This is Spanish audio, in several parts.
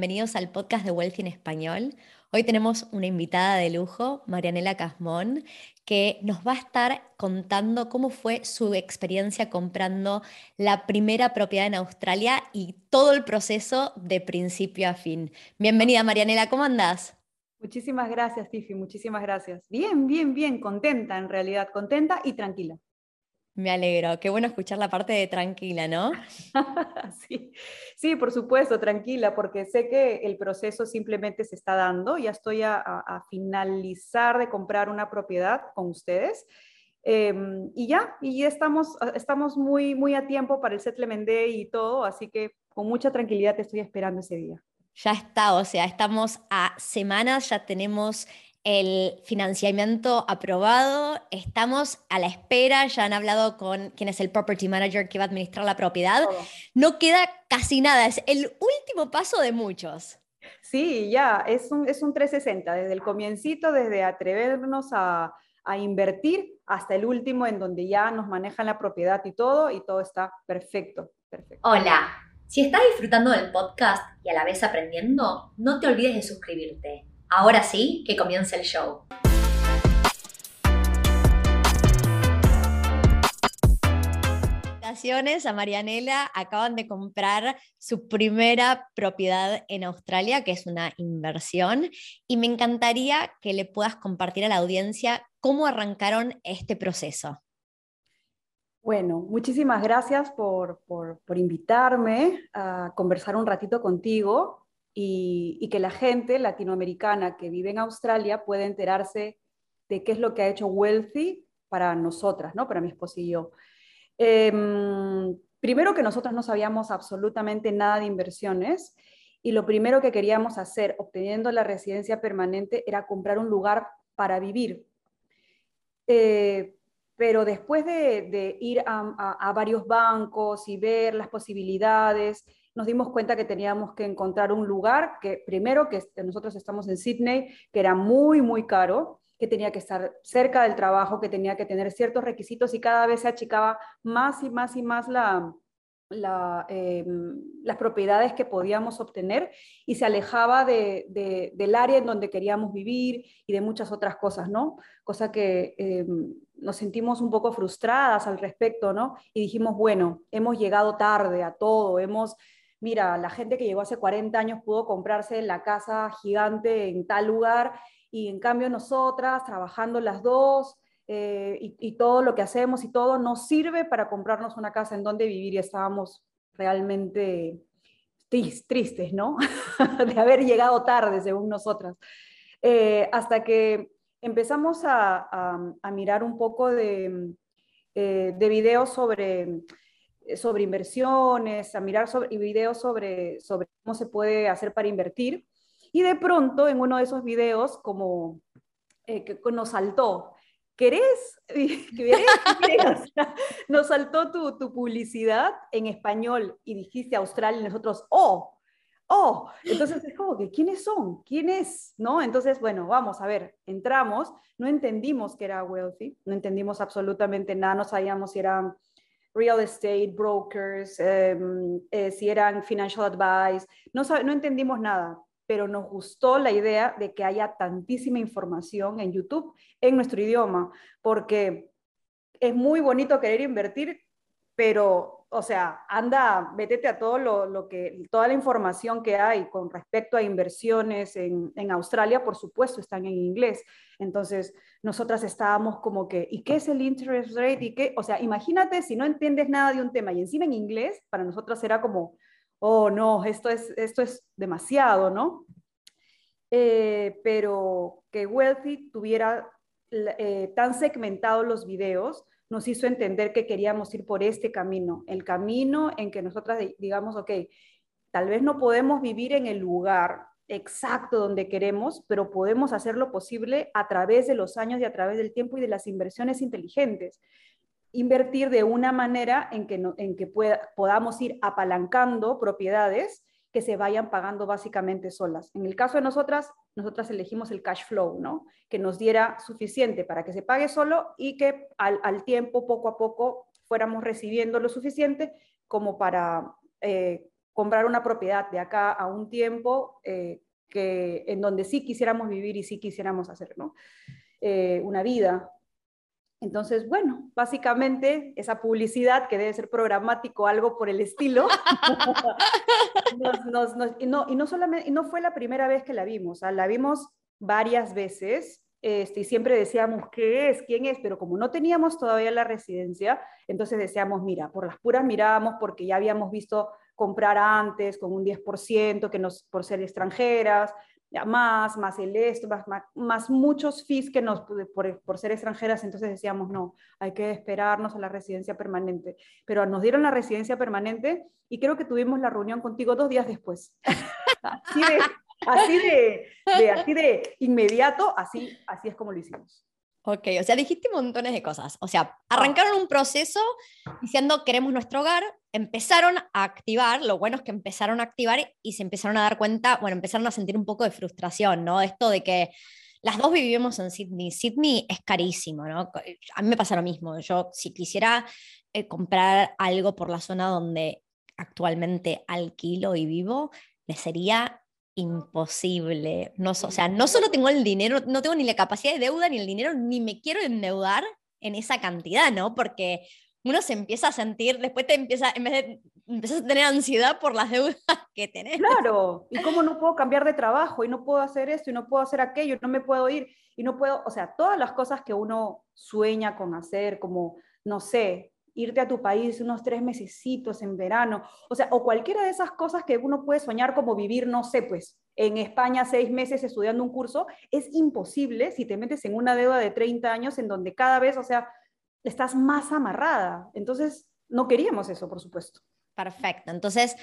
Bienvenidos al podcast de Wealthy en Español. Hoy tenemos una invitada de lujo, Marianela Casmón, que nos va a estar contando cómo fue su experiencia comprando la primera propiedad en Australia y todo el proceso de principio a fin. Bienvenida, Marianela, ¿cómo andás? Muchísimas gracias, Tiffy, muchísimas gracias. Bien, bien, bien, contenta en realidad, contenta y tranquila. Me alegro, qué bueno escuchar la parte de tranquila, ¿no? sí. sí, por supuesto, tranquila, porque sé que el proceso simplemente se está dando. Ya estoy a, finalizar de comprar una propiedad con ustedes. Em, y ya, y ya estamos, estamos muy, muy a tiempo para el Settlement Day y todo, así que con mucha tranquilidad te estoy esperando ese día. Ya está, o sea, estamos a semanas, ya tenemos el financiamiento aprobado, estamos a la espera, ya han hablado con quien es el property manager que va a administrar la propiedad. No queda casi nada, es el último paso de muchos. Sí, ya, es un, es un 360, desde el comiencito, desde atrevernos a, a invertir hasta el último en donde ya nos manejan la propiedad y todo, y todo está perfecto, perfecto. Hola, si estás disfrutando del podcast y a la vez aprendiendo, no te olvides de suscribirte Ahora sí, que comience el show. Felicitaciones a Marianela, acaban de comprar su primera propiedad en Australia, que es una inversión, y me encantaría que le puedas compartir a la audiencia cómo arrancaron este proceso. Bueno, muchísimas gracias por, por, por invitarme a conversar un ratito contigo y, que la gente latinoamericana que vive en Australia pueda enterarse de qué es lo que ha hecho Wealthy para nosotras, ¿no? para mi esposo y yo. Em, primero que nosotros no sabíamos absolutamente nada de inversiones y lo primero que queríamos hacer obteniendo la residencia permanente era comprar un lugar para vivir. Eh, pero después de, ir a, varios bancos y ver las posibilidades, nos dimos cuenta que teníamos que encontrar un lugar que primero que nosotros estamos en Sydney, que era muy, muy caro, que tenía que estar cerca del trabajo, que tenía que tener ciertos requisitos y cada vez se achicaba más y más y más eh, las propiedades que podíamos obtener y se alejaba del área en donde queríamos vivir y de muchas otras cosas, ¿no? Cosa que eh, nos sentimos un poco frustradas al respecto, ¿no? Y dijimos, bueno, hemos llegado tarde a todo, hemos mira, la gente que llegó hace 40 años pudo comprarse la casa gigante en tal lugar y en cambio nosotras, trabajando las dos eh, y, todo lo que hacemos y todo, nos sirve para comprarnos una casa en donde vivir y estábamos realmente tristes, ¿no? de haber llegado tarde, según nosotras. Eh, hasta que empezamos a, mirar un poco de, eh, de videos sobre sobre inversiones, a mirar videos sobre, cómo se puede hacer para invertir. Y de pronto en uno de esos videos, como eh, que nos saltó, ¿querés? nos saltó tu, publicidad en español y dijiste Australia y nosotros, oh, oh, entonces es como que, ¿quiénes son? ¿Quién es? ¿No? Entonces, bueno, vamos a ver, entramos, no entendimos que era wealthy, no entendimos absolutamente nada, no sabíamos si eran real estate, brokers, em, eh, si eran financial advice, no, no entendimos nada, pero nos gustó la idea de que haya tantísima información en YouTube en nuestro idioma, porque es muy bonito querer invertir, pero o sea, anda, métete a todo lo, que, toda la información que hay con respecto a inversiones en, Australia, por supuesto, están en inglés. Entonces, nosotras estábamos como que, ¿y qué es el interest rate? ¿Y qué? O sea, imagínate si no entiendes nada de un tema y encima en inglés, para nosotras era como, oh, no, esto es, esto es demasiado, ¿no? Eh, pero que Wealthy tuviera eh, tan segmentados los videos, nos hizo entender que queríamos ir por este camino, el camino en que nosotras digamos, ok, tal vez no podemos vivir en el lugar exacto donde queremos, pero podemos hacer lo posible a través de los años y a través del tiempo y de las inversiones inteligentes. Invertir de una manera en que, en que podamos ir apalancando propiedades que se vayan pagando básicamente solas. En el caso de nosotras, nosotras elegimos el cash flow, ¿no? Que nos diera suficiente para que se pague solo y que al, tiempo, poco a poco, fuéramos recibiendo lo suficiente como para eh, comprar una propiedad de acá a un tiempo eh, que, en donde sí quisiéramos vivir y sí quisiéramos hacer ¿no? Eh, una vida. Entonces, bueno, básicamente esa publicidad que debe ser programático, algo por el estilo, y, no, y, no solamente, y no fue la primera vez que la vimos, la vimos varias veces este, y siempre decíamos, ¿qué es? ¿Quién es? Pero como no teníamos todavía la residencia, entonces decíamos, mira, por las puras mirábamos porque ya habíamos visto comprar antes con un 10%, que nos, por ser extranjeras, más, más el esto, más, más, muchos fees que nos, por, por, ser extranjeras, entonces decíamos, no, hay que esperarnos a la residencia permanente. Pero nos dieron la residencia permanente y creo que tuvimos la reunión contigo dos días después. Así de, así de, de, así de inmediato, así, así es como lo hicimos. Ok, o sea, dijiste montones de cosas. O sea, arrancaron un proceso diciendo queremos nuestro hogar, empezaron a activar, lo bueno es que empezaron a activar y se empezaron a dar cuenta, bueno, empezaron a sentir un poco de frustración, ¿no? Esto de que las dos vivimos en Sydney. Sydney es carísimo, ¿no? A mí me pasa lo mismo. Yo, si quisiera eh, comprar algo por la zona donde actualmente alquilo y vivo, me sería imposible. No, o sea, no solo tengo el dinero, no tengo ni la capacidad de deuda ni el dinero, ni me quiero endeudar en esa cantidad, ¿no? Porque uno se empieza a sentir, después te empieza, en vez de, empiezas a tener ansiedad por las deudas que tenés. Claro, y cómo no puedo cambiar de trabajo, y no puedo hacer esto, y no puedo hacer aquello, no me puedo ir, y no puedo, o sea, todas las cosas que uno sueña con hacer, como, no sé, irte a tu país unos tres mesecitos en verano, o sea, o cualquiera de esas cosas que uno puede soñar como vivir, no sé, pues en España seis meses estudiando un curso, es imposible si te metes en una deuda de 30 años en donde cada vez, o sea, estás más amarrada. Entonces, no queríamos eso, por supuesto. Perfecto. Entonces,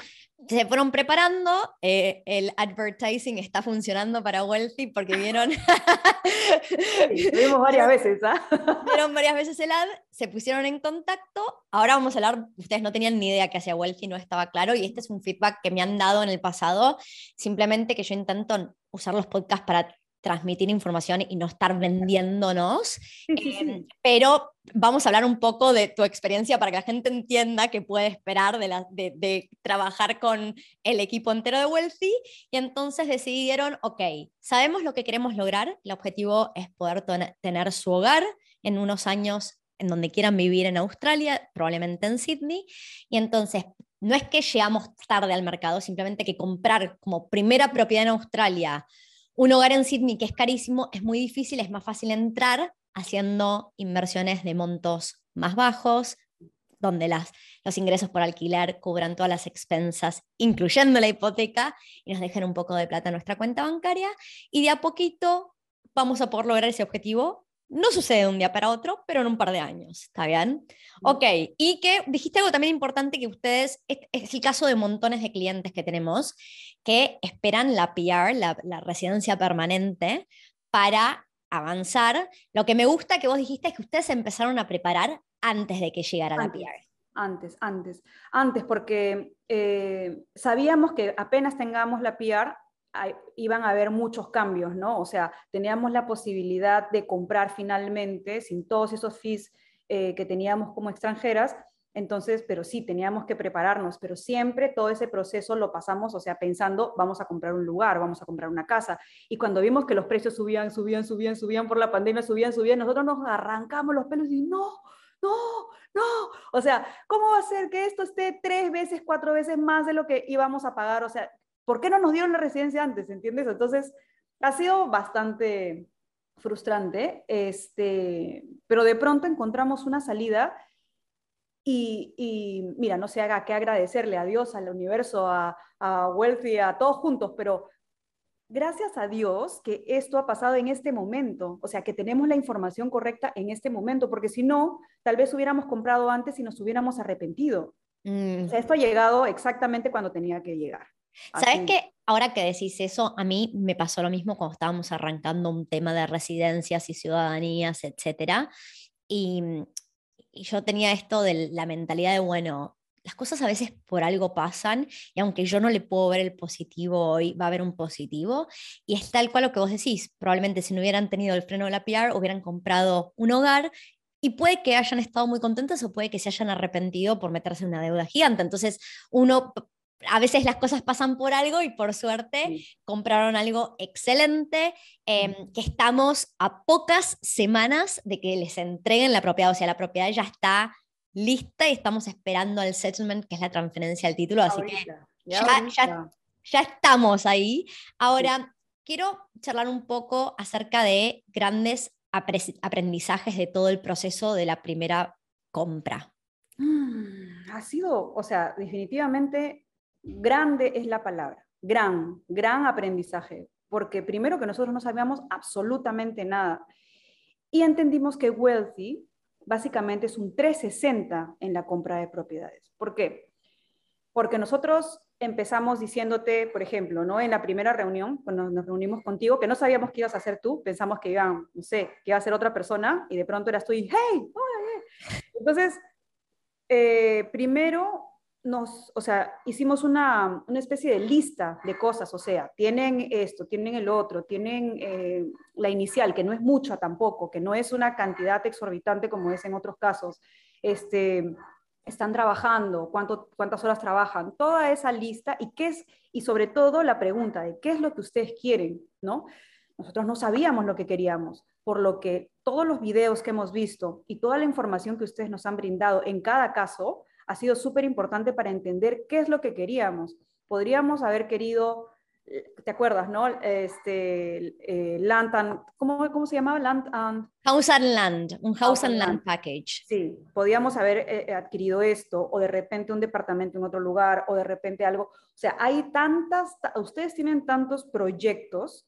se fueron preparando. Eh, el advertising está funcionando para Wealthy porque vieron. vimos varias veces, ¿ah? Vieron varias veces el ad, se pusieron en contacto. Ahora vamos a hablar. Ustedes no tenían ni idea que hacía Wealthy, no estaba claro. Y este es un feedback que me han dado en el pasado. Simplemente que yo intento usar los podcasts para transmitir información y no estar vendiéndonos. Em, pero vamos a hablar un poco de tu experiencia para que la gente entienda qué puede esperar de, de, trabajar con el equipo entero de Wealthy. Y entonces decidieron, ok, sabemos lo que queremos lograr, el objetivo es poder tener su hogar en unos años en donde quieran vivir en Australia, probablemente en Sydney. Y entonces, no es que llegamos tarde al mercado, simplemente que comprar como primera propiedad en Australia un hogar en Sydney que es carísimo, es muy difícil, es más fácil entrar haciendo inversiones de montos más bajos, donde las, los ingresos por alquilar cubran todas las expensas, incluyendo la hipoteca, y nos dejen un poco de plata en nuestra cuenta bancaria, y de a poquito vamos a poder lograr ese objetivo no sucede de un día para otro, pero en un par de años, ¿está bien? Ok, y que dijiste algo también importante que ustedes, es, el caso de montones de clientes que tenemos que esperan la PR, la, residencia permanente, para avanzar. Lo que me gusta que vos dijiste es que ustedes empezaron a preparar antes de que llegara la PR. Antes, antes, antes, porque eh, sabíamos que apenas tengamos la PR, iban a haber muchos cambios, ¿no? O sea, teníamos la posibilidad de comprar finalmente, sin todos esos fees eh, que teníamos como extranjeras, entonces, pero sí, teníamos que prepararnos, pero siempre todo ese proceso lo pasamos, o sea, pensando, vamos a comprar un lugar, vamos a comprar una casa. Y cuando vimos que los precios subían, subían, subían, subían por la pandemia, subían, subían, nosotros nos arrancamos los pelos y no, no, no. O sea, ¿cómo va a ser que esto esté tres veces, cuatro veces más de lo que íbamos a pagar? O sea, ¿por qué no nos dieron la residencia antes? ¿Entiendes? Entonces, ha sido bastante frustrante, este, pero de pronto encontramos una salida y, mira, no se haga que agradecerle a Dios, al universo, a, a Wealthy, a todos juntos, pero gracias a Dios que esto ha pasado en este momento, o sea, que tenemos la información correcta en este momento, porque si no, tal vez hubiéramos comprado antes y nos hubiéramos arrepentido. Mm. O sea, esto ha llegado exactamente cuando tenía que llegar. ¿Sabes qué? Ahora que decís eso, a mí me pasó lo mismo cuando estábamos arrancando un tema de residencias y ciudadanías, etcétera. Y, y yo tenía esto de la mentalidad de, bueno, las cosas a veces por algo pasan y aunque yo no le puedo ver el positivo hoy, va a haber un positivo. Y es tal cual lo que vos decís, probablemente si no hubieran tenido el freno de la PR, hubieran comprado un hogar y puede que hayan estado muy contentos o puede que se hayan arrepentido por meterse en una deuda gigante. Entonces, uno a veces las cosas pasan por algo y por suerte compraron algo excelente, em, que estamos a pocas semanas de que les entreguen la propiedad, o sea, la propiedad ya está lista y estamos esperando el settlement, que es la transferencia del título, así que ya, estamos ahí. Ahora, quiero charlar un poco acerca de grandes aprendizajes de todo el proceso de la primera compra. Mm, ha sido, o sea, definitivamente grande es la palabra, gran, gran aprendizaje, porque primero que nosotros no sabíamos absolutamente nada y entendimos que Wealthy básicamente es un 360 en la compra de propiedades. ¿Por qué? Porque nosotros empezamos diciéndote, por ejemplo, ¿no? En la primera reunión, cuando nos reunimos contigo, que no sabíamos qué ibas a hacer tú, pensamos que iba, no sé, que iba a ser otra persona, y de pronto eras tú y, hey, Entonces, eh, primero nos, o sea, hicimos una, una, especie de lista de cosas, o sea, tienen esto, tienen el otro, tienen eh, la inicial, que no es mucha tampoco, que no es una cantidad exorbitante como es en otros casos, este, están trabajando, cuánto, cuántas horas trabajan, toda esa lista y qué es, y sobre todo la pregunta de qué es lo que ustedes quieren, ¿no? Nosotros no sabíamos lo que queríamos, por lo que todos los videos que hemos visto y toda la información que ustedes nos han brindado en cada caso, ha sido súper importante para entender qué es lo que queríamos. Podríamos haber querido, eh, ¿te acuerdas, no? Este, eh, land and, ¿cómo, ¿cómo, se llamaba? Land and... House and Land, un House, and land. Package. Sí, podíamos haber eh, adquirido esto, o de repente un departamento en otro lugar, o de repente algo. O sea, hay tantas, ustedes tienen tantos proyectos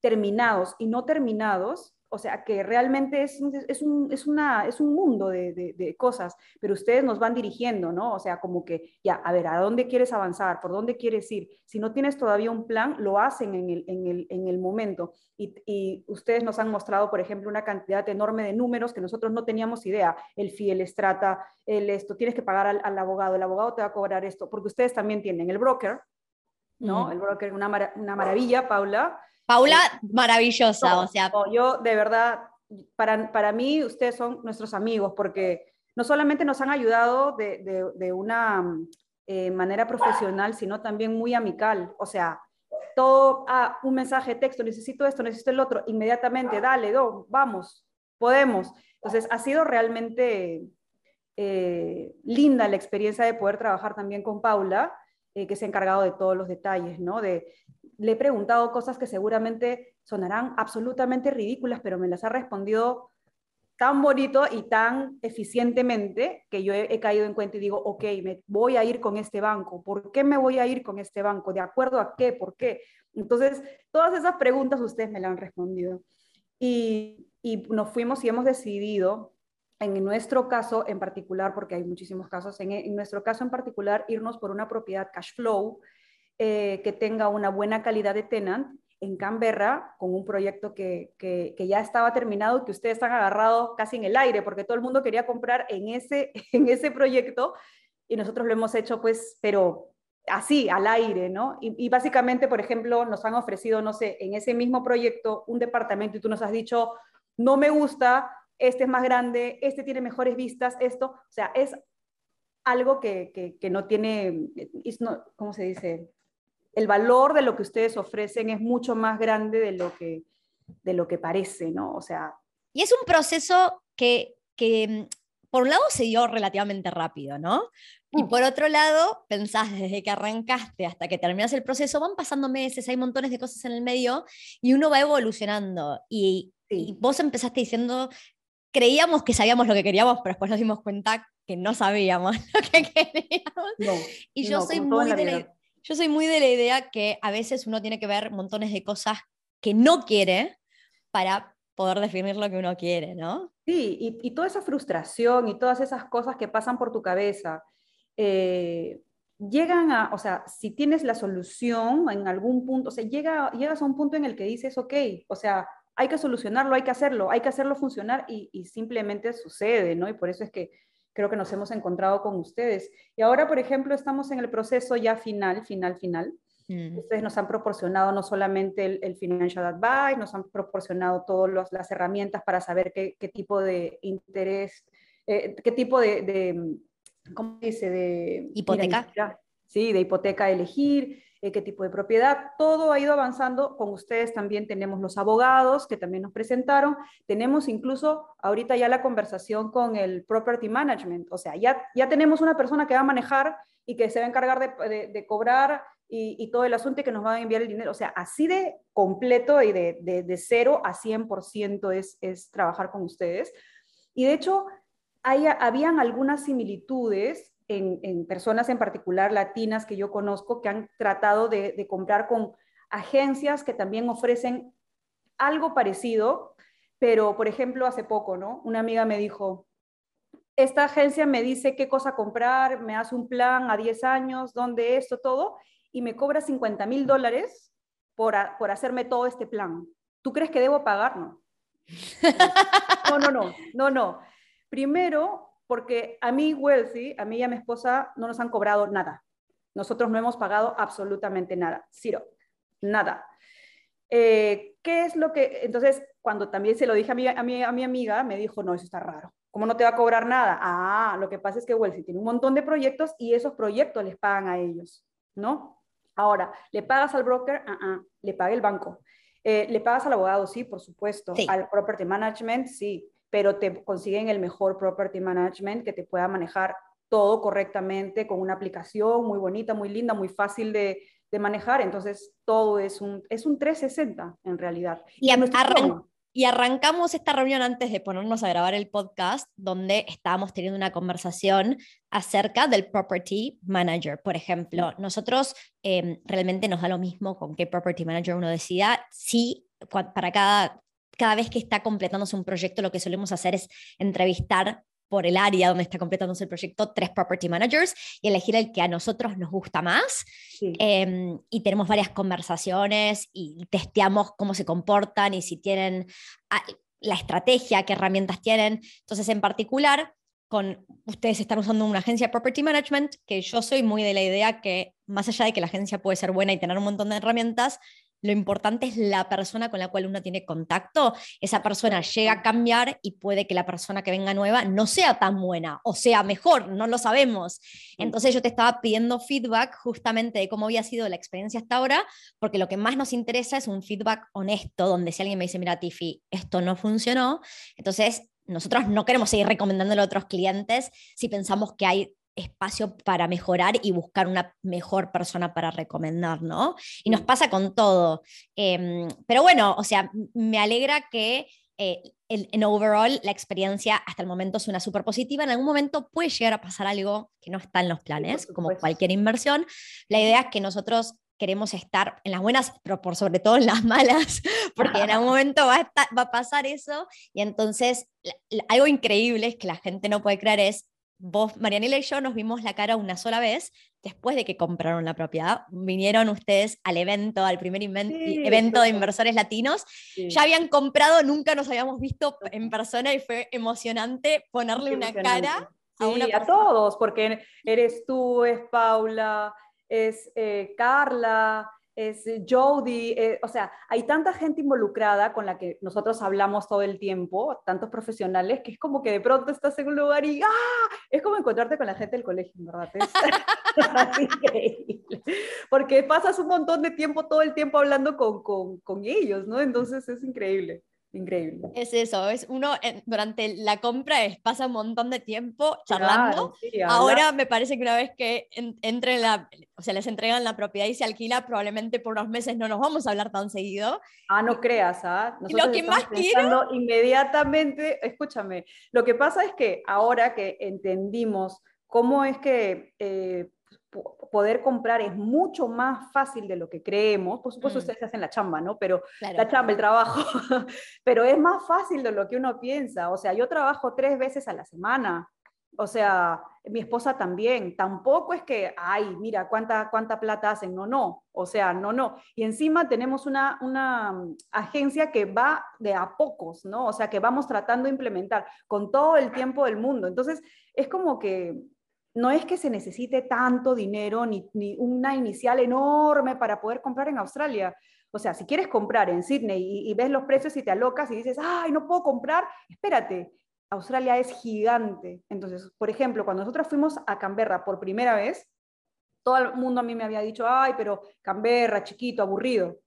terminados y no terminados o sea, que realmente es, es, un, es, una, es un mundo de, de, cosas, pero ustedes nos van dirigiendo, ¿no? O sea, como que, ya, a ver, ¿a dónde quieres avanzar? ¿Por dónde quieres ir? Si no tienes todavía un plan, lo hacen en el, en el, en el momento. Y, y, ustedes nos han mostrado, por ejemplo, una cantidad enorme de números que nosotros no teníamos idea. El FI, el estrata, el esto, tienes que pagar al, al abogado, el abogado te va a cobrar esto, porque ustedes también tienen el broker, ¿no? El broker, una, una maravilla, Paula Paula, maravillosa, o sea. yo de verdad, para, para mí ustedes son nuestros amigos porque no solamente nos han ayudado de, de, una eh, manera profesional, sino también muy amical. O sea, todo, ah, un mensaje de texto, necesito esto, necesito el otro, inmediatamente, dale, do, vamos, podemos. Entonces, ha sido realmente eh, linda la experiencia de poder trabajar también con Paula, eh, que se ha encargado de todos los detalles, ¿no? De, le he preguntado cosas que seguramente sonarán absolutamente ridículas, pero me las ha respondido tan bonito y tan eficientemente que yo he, caído en cuenta y digo, ok, me voy a ir con este banco. ¿Por qué me voy a ir con este banco? ¿De acuerdo a qué? ¿Por qué? Entonces, todas esas preguntas ustedes me las han respondido. Y, nos fuimos y hemos decidido, en nuestro caso en particular, porque hay muchísimos casos, en, en nuestro caso en particular, irnos por una propiedad cash flow, eh, que tenga una buena calidad de tenant en Canberra con un proyecto que, que, ya estaba terminado, que ustedes han agarrado casi en el aire, porque todo el mundo quería comprar en ese, en ese proyecto y nosotros lo hemos hecho pues, pero así, al aire, ¿no? Y, y, básicamente, por ejemplo, nos han ofrecido, no sé, en ese mismo proyecto un departamento y tú nos has dicho, no me gusta, este es más grande, este tiene mejores vistas, esto, o sea, es algo que, que, que no tiene, ¿cómo se dice? El valor de lo que ustedes ofrecen es mucho más grande de lo que, de lo que parece, ¿no? O sea... Y es un proceso que, que mm, por un lado se dio relativamente rápido, ¿no? Y mm. por otro lado, pensás desde que arrancaste hasta que terminas el proceso, van pasando meses, hay montones de cosas en el medio y uno va evolucionando. Y, y vos empezaste diciendo, creíamos que sabíamos lo que queríamos, pero después nos dimos cuenta que no sabíamos lo que queríamos. y yo soy muy de la, yo soy muy de la idea que a veces uno tiene que ver montones de cosas que no quiere para poder definir lo que uno quiere, ¿no? Sí, y, toda esa frustración y todas esas cosas que pasan por tu cabeza, eh, llegan a, o sea, si tienes la solución en algún punto, o sea, llega, llegas a un punto en el que dices, ok, o sea, hay que solucionarlo, hay que hacerlo, hay que hacerlo funcionar y, y simplemente sucede, ¿no? Y por eso es que creo que nos hemos encontrado con ustedes. Y ahora, por ejemplo, estamos en el proceso ya final, final, final. Mm. Ustedes nos han proporcionado no solamente el, financial advice, nos han proporcionado todas las herramientas para saber qué, qué tipo de interés, eh, qué tipo de, de, ¿cómo dice? De hipoteca. ¿sí? De hipoteca elegir, eh, qué tipo de propiedad, todo ha ido avanzando. Con ustedes también tenemos los abogados que también nos presentaron. Tenemos incluso ahorita ya la conversación con el property management. O sea, ya, ya tenemos una persona que va a manejar y que se va a encargar de, de, cobrar y, todo el asunto y que nos va a enviar el dinero. O sea, así de completo y de, de, de cero a 100% es, es trabajar con ustedes. Y de hecho, hay, habían algunas similitudes en, personas en particular latinas que yo conozco que han tratado de, comprar con agencias que también ofrecen algo parecido, pero por ejemplo hace poco, ¿no? Una amiga me dijo, esta agencia me dice qué cosa comprar, me hace un plan a 10 años, dónde esto, todo, y me cobra 50 mil dólares por, por hacerme todo este plan. ¿Tú crees que debo pagar? No. No, no, no, no, no. Primero, porque a mí, Wealthy, a mí y a mi esposa no nos han cobrado nada. Nosotros no hemos pagado absolutamente nada, cero, nada. Eh, ¿Qué es lo que, entonces, cuando también se lo dije a mi, a, mi, a mi amiga, me dijo, no, eso está raro. ¿Cómo no te va a cobrar nada? Ah, lo que pasa es que Wealthy tiene un montón de proyectos y esos proyectos les pagan a ellos, ¿no? Ahora, ¿le pagas al broker? Ah, ah, le paga el banco. Eh, ¿Le pagas al abogado? Sí, por supuesto. Al property management, sí pero te consiguen el mejor property management que te pueda manejar todo correctamente con una aplicación muy bonita, muy linda, muy fácil de, manejar. Entonces, todo es un, es un 360 en realidad. Y, y arrancamos esta reunión antes de ponernos a grabar el podcast, donde estábamos teniendo una conversación acerca del property manager. Por ejemplo, nosotros em, realmente nos da lo mismo con qué property manager uno decida. Si para cada cada vez que está completándose un proyecto, lo que solemos hacer es entrevistar por el área donde está completándose el proyecto tres property managers y elegir el que a nosotros nos gusta más. Em, y tenemos varias conversaciones y testeamos cómo se comportan y si tienen ah, la estrategia, qué herramientas tienen. Entonces, en particular, con ustedes están usando una agencia de property management, que yo soy muy de la idea que más allá de que la agencia puede ser buena y tener un montón de herramientas, lo importante es la persona con la cual uno tiene contacto. Esa persona llega a cambiar y puede que la persona que venga nueva no sea tan buena o sea mejor, no lo sabemos. Entonces yo te estaba pidiendo feedback justamente de cómo había sido la experiencia hasta ahora, porque lo que más nos interesa es un feedback honesto, donde si alguien me dice, mira, Tiffy, esto no funcionó, entonces nosotros no queremos seguir recomendándolo a otros clientes si pensamos que hay espacio para mejorar y buscar una mejor persona para recomendar, ¿no? Y nos pasa con todo. Em, pero bueno, o sea, me alegra que eh, en overall la experiencia hasta el momento suena súper positiva. En algún momento puede llegar a pasar algo que no está en los planes, como cualquier inversión. La idea es que nosotros queremos estar en las buenas, pero por sobre todo en las malas, porque en algún momento va a, va a pasar eso. Y entonces, algo increíble es que la gente no puede creer es vos, Marianela y yo nos vimos la cara una sola vez después de que compraron la propiedad. Vinieron ustedes al evento, al primer evento de inversores latinos. Ya habían comprado, nunca nos habíamos visto en persona y fue emocionante ponerle una cara a una a todos, porque eres tú, es Paula, es eh, Carla, es Jody, eh, o sea, hay tanta gente involucrada con la que nosotros hablamos todo el tiempo, tantos profesionales, que es como que de pronto estás en un lugar y ¡ah! Es como encontrarte con la gente del colegio, ¿verdad? Es. Porque pasas un montón de tiempo, todo el tiempo hablando con, con ellos, ¿no? Entonces es increíble. Increíble. Es eso, es uno durante la compra es, pasa un montón de tiempo charlando. Ahora me parece que una vez que entre la, o sea, les entregan la propiedad y se alquila, probablemente por unos meses no nos vamos a hablar tan seguido. Ah, no creas, ¿ah? lo que más quiero... Inmediatamente, escúchame, lo que pasa es que ahora que entendimos cómo es que eh, poder comprar es mucho más fácil de lo que creemos. Por supuesto, mm. ustedes hacen la chamba, ¿no? Pero la chamba, el trabajo. Pero es más fácil de lo que uno piensa. O sea, yo trabajo tres veces a la semana. O sea, mi esposa también. Tampoco es que, ay, mira, cuánta, cuánta plata hacen. No, no. O sea, no, no. Y encima tenemos una, una mm, agencia que va de a pocos, ¿no? O sea, que vamos tratando de implementar con todo el tiempo del mundo. Entonces, es como que no es que se necesite tanto dinero ni, una inicial enorme para poder comprar en Australia. O sea, si quieres comprar en Sydney y, ves los precios y te alocas y dices, ay, no puedo comprar, espérate, Australia es gigante. Entonces, por ejemplo, cuando nosotros fuimos a Canberra por primera vez, todo el mundo a mí me había dicho, ay, pero Canberra, chiquito, aburrido.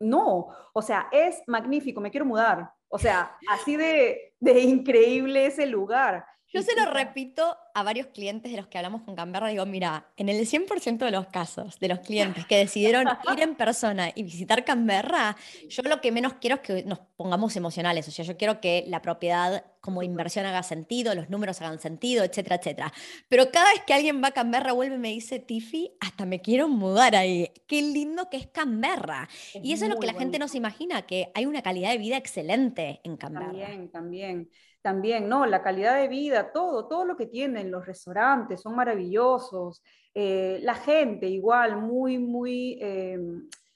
No, o sea, es magnífico, me quiero mudar. O sea, así de, de increíble ese lugar. Yo se lo repito a varios clientes de los que hablamos con Canberra, digo, mira, en el 100% de los casos de los clientes que decidieron ir en persona y visitar Canberra, yo lo que menos quiero es que nos pongamos emocionales, o sea, yo quiero que la propiedad como inversión haga sentido, los números hagan sentido, etcétera, etcétera. Pero cada vez que alguien va a Canberra, vuelve y me dice, Tiffy, hasta me quiero mudar ahí. Qué lindo que es Canberra. y eso es lo que la gente no se imagina, que hay una calidad de vida excelente en Canberra. También, también también, ¿no? La calidad de vida, todo, todo lo que tienen, los restaurantes son maravillosos, eh, la gente igual, muy, muy, eh,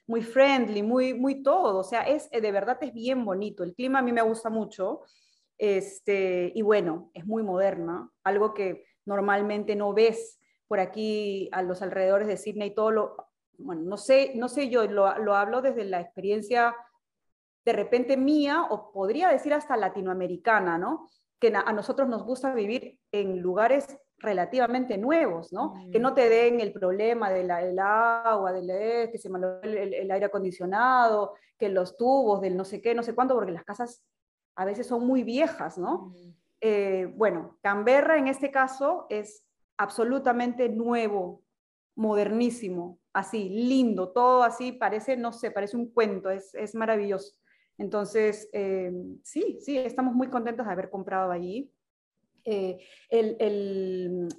muy friendly, muy, muy todo, o sea, es, de verdad es bien bonito, el clima a mí me gusta mucho, este, y bueno, es muy moderna, algo que normalmente no ves por aquí a los alrededores de Sydney, todo lo, bueno, no sé, no sé yo, lo, lo hablo desde la experiencia de repente mía, o podría decir hasta latinoamericana, ¿no? Que a nosotros nos gusta vivir en lugares relativamente nuevos, ¿no? Que no te den el problema del agua, del que se mandó el, aire acondicionado, que los tubos, del no sé qué, no sé cuánto, porque las casas a veces son muy viejas, ¿no? Eh, bueno, Canberra en este caso es absolutamente nuevo, modernísimo, así, lindo, todo así, parece, no sé, parece un cuento, es, es maravilloso. Entonces, eh, sí, sí, estamos muy contentos de haber comprado allí. Eh,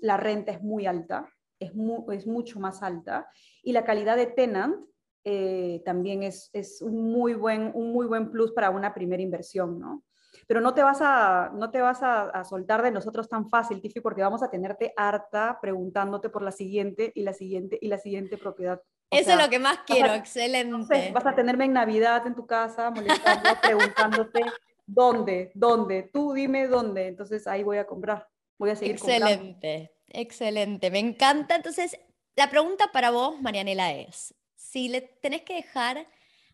la renta es muy alta, es, es, mucho más alta, y la calidad de tenant eh, también es, es, un, muy buen, un muy buen plus para una primera inversión, ¿no? Pero no te vas a, no te vas a, a, soltar de nosotros tan fácil, Tiffy, porque vamos a tenerte harta preguntándote por la siguiente y la siguiente y la siguiente propiedad eso es lo que más quiero, excelente. vas a tenerme en Navidad en tu casa molestando, preguntándote dónde, dónde, tú dime dónde. Entonces ahí voy a comprar, voy a seguir Excelente, excelente, me encanta. Entonces, la pregunta para vos, Marianela, es, si le tenés que dejar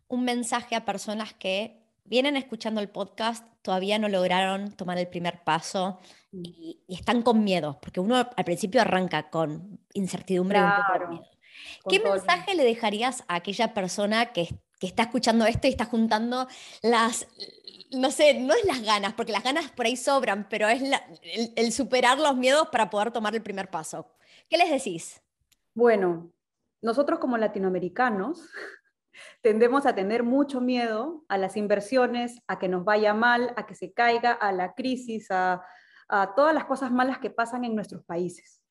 un mensaje a personas que vienen escuchando el podcast, todavía no lograron tomar el primer paso mm. y, están con miedo, porque uno al principio arranca con incertidumbre y un poco de miedo. ¿Qué mensaje le dejarías a aquella persona que, está escuchando esto y está juntando las, no sé, no es las ganas, porque las ganas por ahí sobran, pero es el, superar los miedos para poder tomar el primer paso? ¿Qué les decís? Bueno, nosotros como latinoamericanos tendemos a tener mucho miedo a las inversiones, a que nos vaya mal, a que se caiga, a la crisis, a todas las cosas malas que pasan en nuestros países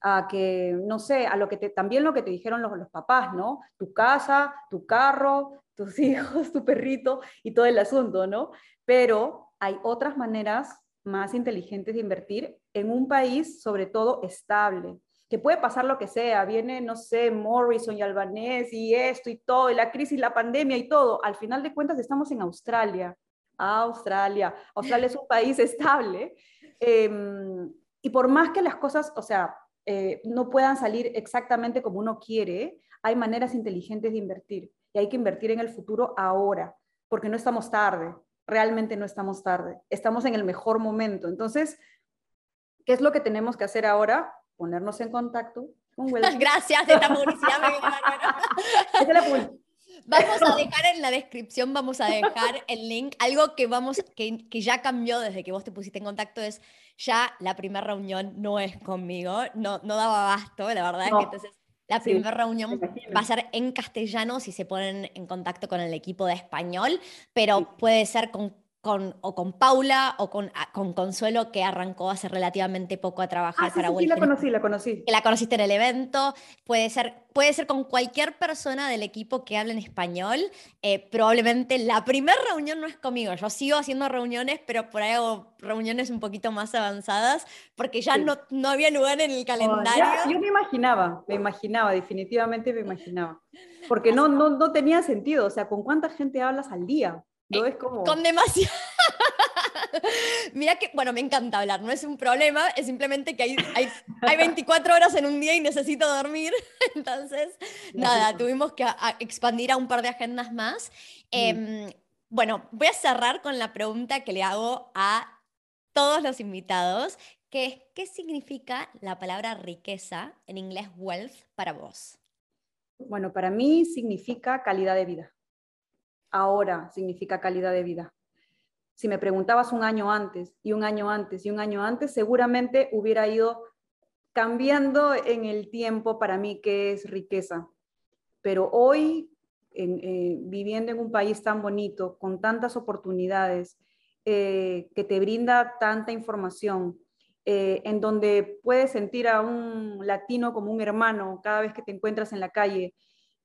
a que, no sé, a lo que también lo que te dijeron los, los papás, ¿no? Tu casa, tu carro, tus hijos, tu perrito y todo el asunto, ¿no? Pero hay otras maneras más inteligentes de invertir en un país, sobre todo, estable, que puede pasar lo que sea, viene, no sé, Morrison y Albanés y esto y todo, y la crisis, la pandemia y todo. Al final de cuentas estamos en Australia. Australia. Australia es un país estable. Em, y por más que las cosas, o sea, eh, no puedan salir exactamente como uno quiere, hay maneras inteligentes de invertir y hay que invertir en el futuro ahora, porque no estamos tarde, realmente no estamos tarde, estamos en el mejor momento. Entonces, ¿qué es lo que tenemos que hacer ahora? Ponernos en contacto con Gracias, esta publicidad me Vamos a dejar en la descripción, vamos a dejar el link. Algo que, vamos, que, que ya cambió desde que vos te pusiste en contacto es ya la primera reunión no es conmigo, no, no daba basto, la verdad es que entonces la primera reunión va a ser en castellano si se ponen en contacto con el equipo de español, pero puede ser con con, o con Paula o con, ah, con Consuelo, que arrancó hace relativamente poco a trabajar ah, para sí, sí, la conocí, la conocí. Que la conociste en el evento. Puede ser, puede ser con cualquier persona del equipo que hable en español. Eh, probablemente la primera reunión no es conmigo. Yo sigo haciendo reuniones, pero por ahí hago reuniones un poquito más avanzadas, porque ya no, no había lugar en el oh, calendario. yo me imaginaba, me imaginaba, definitivamente me imaginaba. Porque no, no, no tenía sentido. O sea, ¿con cuánta gente hablas al día? No es como... Con demasiado. Mira que, bueno, me encanta hablar, no es un problema, es simplemente que hay, hay, hay 24 horas en un día y necesito dormir. Entonces, nada, tuvimos que expandir a un par de agendas más. Em, bueno, voy a cerrar con la pregunta que le hago a todos los invitados, que es ¿qué significa la palabra riqueza, en inglés wealth, para vos? Bueno, para mí significa calidad de vida. Ahora significa calidad de vida. Si me preguntabas un año antes y un año antes y un año antes, seguramente hubiera ido cambiando en el tiempo para mí qué es riqueza. Pero hoy, eh, viviendo en un país tan bonito, con tantas oportunidades, eh, que te brinda tanta información, eh, en donde puedes sentir a un latino como un hermano cada vez que te encuentras en la calle,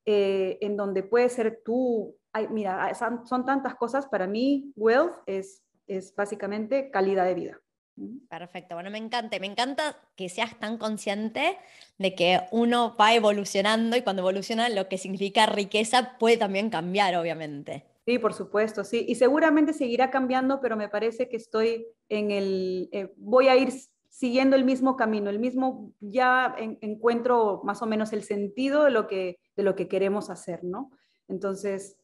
en donde puedes ser tú. mira, son, son, tantas cosas. Para mí, wealth es, es básicamente calidad de vida. Perfecto, bueno, me encanta, me encanta que seas tan consciente de que uno va evolucionando y cuando evoluciona lo que significa riqueza puede también cambiar, obviamente. Sí, por supuesto, sí, y seguramente seguirá cambiando, pero me parece que estoy en el, eh, voy a ir siguiendo el mismo camino, el mismo, ya encuentro más o menos el sentido de lo, que, de lo que queremos hacer, ¿no? Entonces,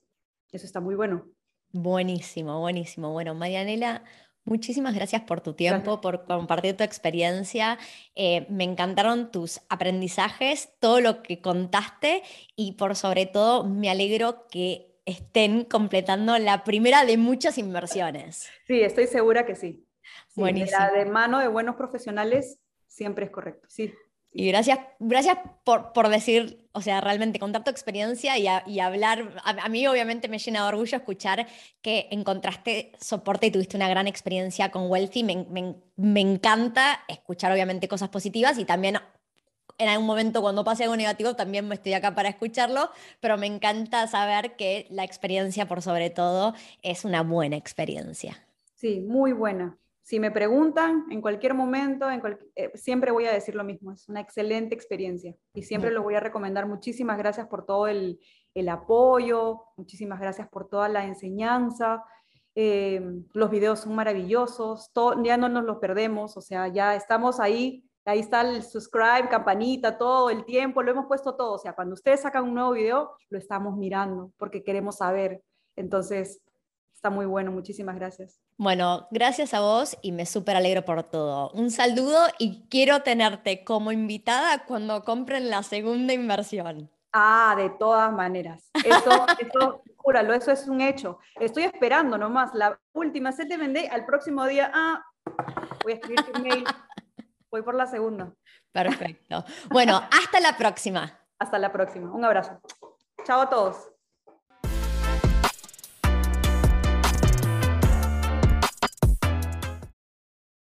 eso está muy bueno. Buenísimo, buenísimo. Bueno, Marianela, Muchísimas gracias por tu tiempo, por compartir tu experiencia. Eh, me encantaron tus aprendizajes, todo lo que contaste y por sobre todo me alegro que estén completando la primera de muchas inversiones. Sí, estoy segura que sí. Buenísimo. La de mano de buenos profesionales siempre es correcto, sí. Y gracias, gracias por, por, decir, o sea, realmente contar tu experiencia y, hablar. A, mí obviamente me llena de orgullo escuchar que encontraste soporte y tuviste una gran experiencia con Wealthy. Me, me, me, encanta escuchar obviamente cosas positivas y también en algún momento cuando pase algo negativo también me estoy acá para escucharlo, pero me encanta saber que la experiencia por sobre todo es una buena experiencia. Sí, muy buena si me preguntan en cualquier momento, en eh, siempre voy a decir lo mismo. Es una excelente experiencia y siempre lo voy a recomendar. Muchísimas gracias por todo el, apoyo, muchísimas gracias por toda la enseñanza. Eh, los videos son maravillosos, ya no nos los perdemos, o sea, ya estamos ahí. Ahí está el subscribe, campanita, todo el tiempo, lo hemos puesto todo. O sea, cuando ustedes sacan un nuevo video, lo estamos mirando porque queremos saber. Entonces, está muy bueno. Muchísimas gracias. Bueno, gracias a vos y me súper alegro por todo. Un saludo y quiero tenerte como invitada cuando compren la segunda inversión. Ah, de todas maneras. Eso, eso, júralo, eso es un hecho. Estoy esperando nomás la última se te vendé al próximo día. Ah, voy a escribir tu mail. Voy por la segunda. Perfecto. Bueno, hasta la próxima. Hasta la próxima. Un abrazo. Chao a todos.